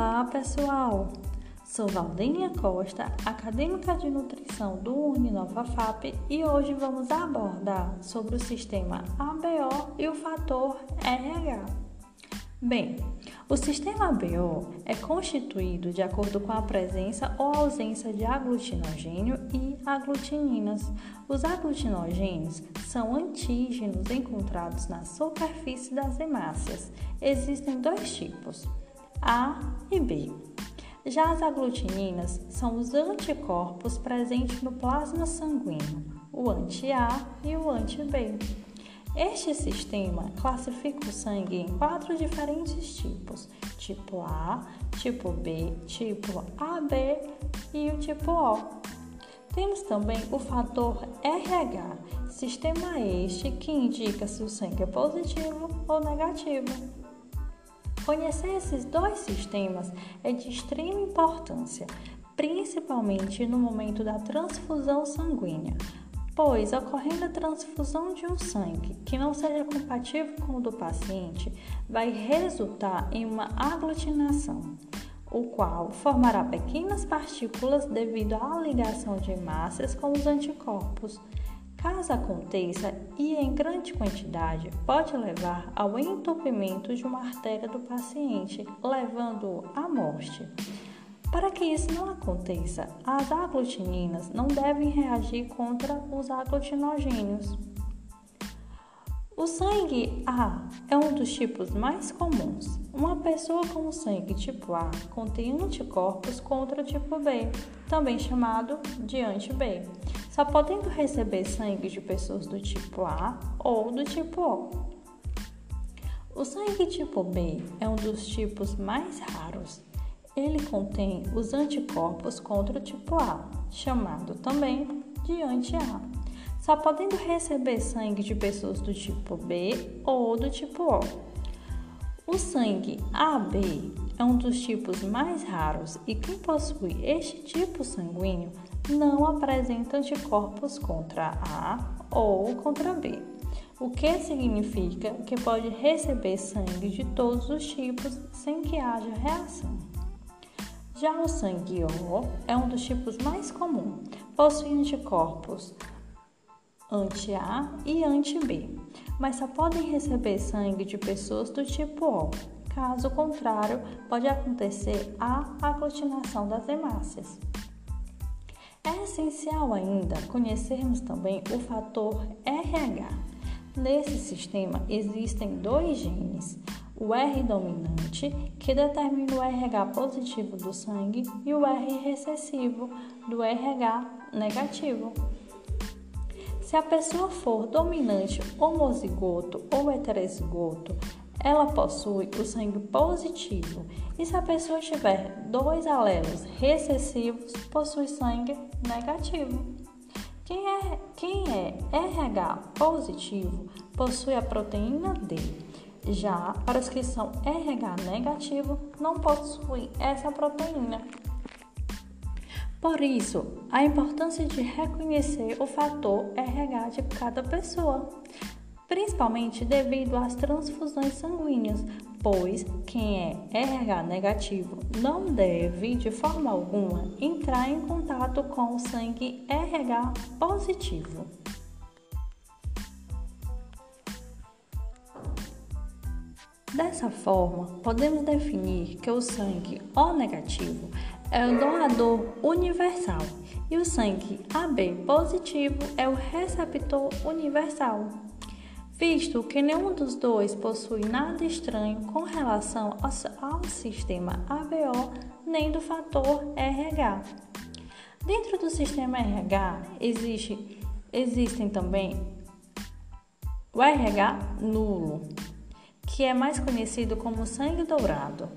Olá, pessoal! Sou Valdênia Costa, acadêmica de nutrição do Uninova FAP e hoje vamos abordar sobre o sistema ABO e o fator RH. Bem, o sistema ABO é constituído de acordo com a presença ou ausência de aglutinogênio e aglutininas. Os aglutinogênios são antígenos encontrados na superfície das hemácias. Existem dois tipos, A e B. Já as aglutininas são os anticorpos presentes no plasma sanguíneo, o anti-A e o anti-B. Este sistema classifica o sangue em quatro diferentes tipos: tipo A, tipo B, tipo AB e o tipo O. Temos também o fator RH, sistema este que indica se o sangue é positivo ou negativo. Conhecer esses dois sistemas é de extrema importância, principalmente no momento da transfusão sanguínea pois ocorrendo a transfusão de um sangue que não seja compatível com o do paciente, vai resultar em uma aglutinação, o qual formará pequenas partículas devido à ligação de hemácias com os anticorpos. Caso aconteça e em grande quantidade, pode levar ao entupimento de uma artéria do paciente, levando-o à morte. Para que isso não aconteça, as aglutininas não devem reagir contra os aglutinogênios. O sangue A é um dos tipos mais comuns. Uma pessoa com sangue tipo A contém anticorpos contra o tipo B, também chamado de anti-B, só podendo receber sangue de pessoas do tipo A ou do tipo O. O sangue tipo B é um dos tipos mais raros ele contém os anticorpos contra o tipo A, chamado também de anti-A, só podendo receber sangue de pessoas do tipo B ou do tipo O. O sangue AB é um dos tipos mais raros e quem possui este tipo sanguíneo não apresenta anticorpos contra A ou contra B, o que significa que pode receber sangue de todos os tipos sem que haja reação. Já o sangue O é um dos tipos mais comuns, possui anticorpos anti-A e anti-B, mas só podem receber sangue de pessoas do tipo O. Caso contrário, pode acontecer a aglutinação das hemácias. É essencial ainda conhecermos também o fator RH. Nesse sistema existem dois genes, o R dominante, que determina o RH positivo do sangue, e o R recessivo, do RH negativo. Se a pessoa for dominante homozigoto ou heterozigoto, ela possui o sangue positivo. E se a pessoa tiver dois alelos recessivos, possui sangue negativo. Quem é, quem é RH positivo possui a proteína D já para os que são RH negativo, não possuem essa proteína. Por isso, a importância de reconhecer o fator RH de cada pessoa, principalmente devido às transfusões sanguíneas, pois quem é RH negativo não deve, de forma alguma, entrar em contato com o sangue RH positivo. Dessa forma, podemos definir que o sangue O negativo é o doador universal e o sangue AB positivo é o receptor universal, visto que nenhum dos dois possui nada estranho com relação ao sistema ABO nem do fator RH. Dentro do sistema RH existe, existem também o RH nulo que é mais conhecido como sangue dourado,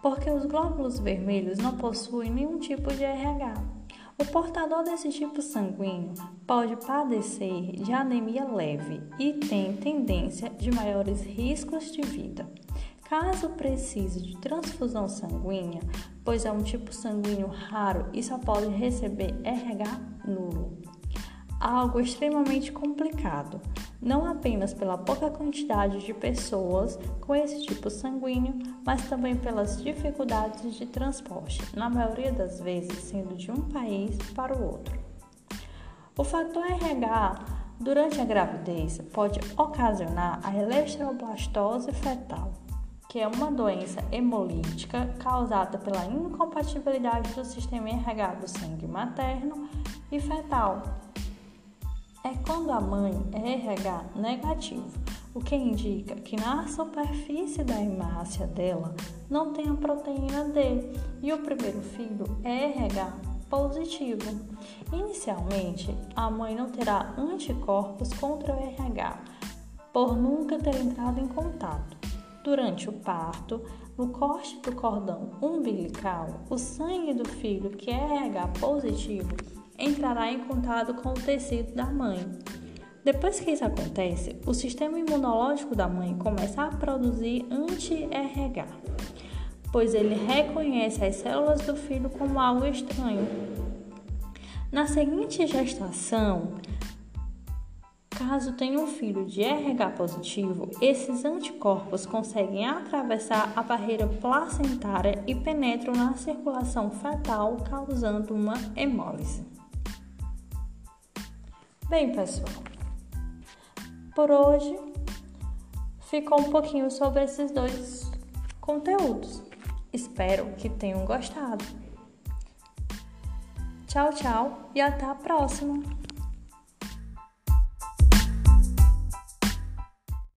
porque os glóbulos vermelhos não possuem nenhum tipo de RH. O portador desse tipo sanguíneo pode padecer de anemia leve e tem tendência de maiores riscos de vida. Caso precise de transfusão sanguínea, pois é um tipo sanguíneo raro e só pode receber RH nulo. Algo extremamente complicado, não apenas pela pouca quantidade de pessoas com esse tipo sanguíneo, mas também pelas dificuldades de transporte, na maioria das vezes sendo de um país para o outro. O fator RH durante a gravidez pode ocasionar a eletroblastose fetal, que é uma doença hemolítica causada pela incompatibilidade do sistema RH do sangue materno e fetal é quando a mãe é RH negativo, o que indica que na superfície da hemácia dela não tem a proteína D e o primeiro filho é RH positivo. Inicialmente, a mãe não terá anticorpos contra o RH por nunca ter entrado em contato. Durante o parto, no corte do cordão umbilical, o sangue do filho que é RH positivo entrará em contato com o tecido da mãe. Depois que isso acontece, o sistema imunológico da mãe começa a produzir anti-RH, pois ele reconhece as células do filho como algo estranho. Na seguinte gestação, caso tenha um filho de RH positivo, esses anticorpos conseguem atravessar a barreira placentária e penetram na circulação fetal, causando uma hemólise. Bem, pessoal, por hoje ficou um pouquinho sobre esses dois conteúdos. Espero que tenham gostado. Tchau, tchau e até a próxima!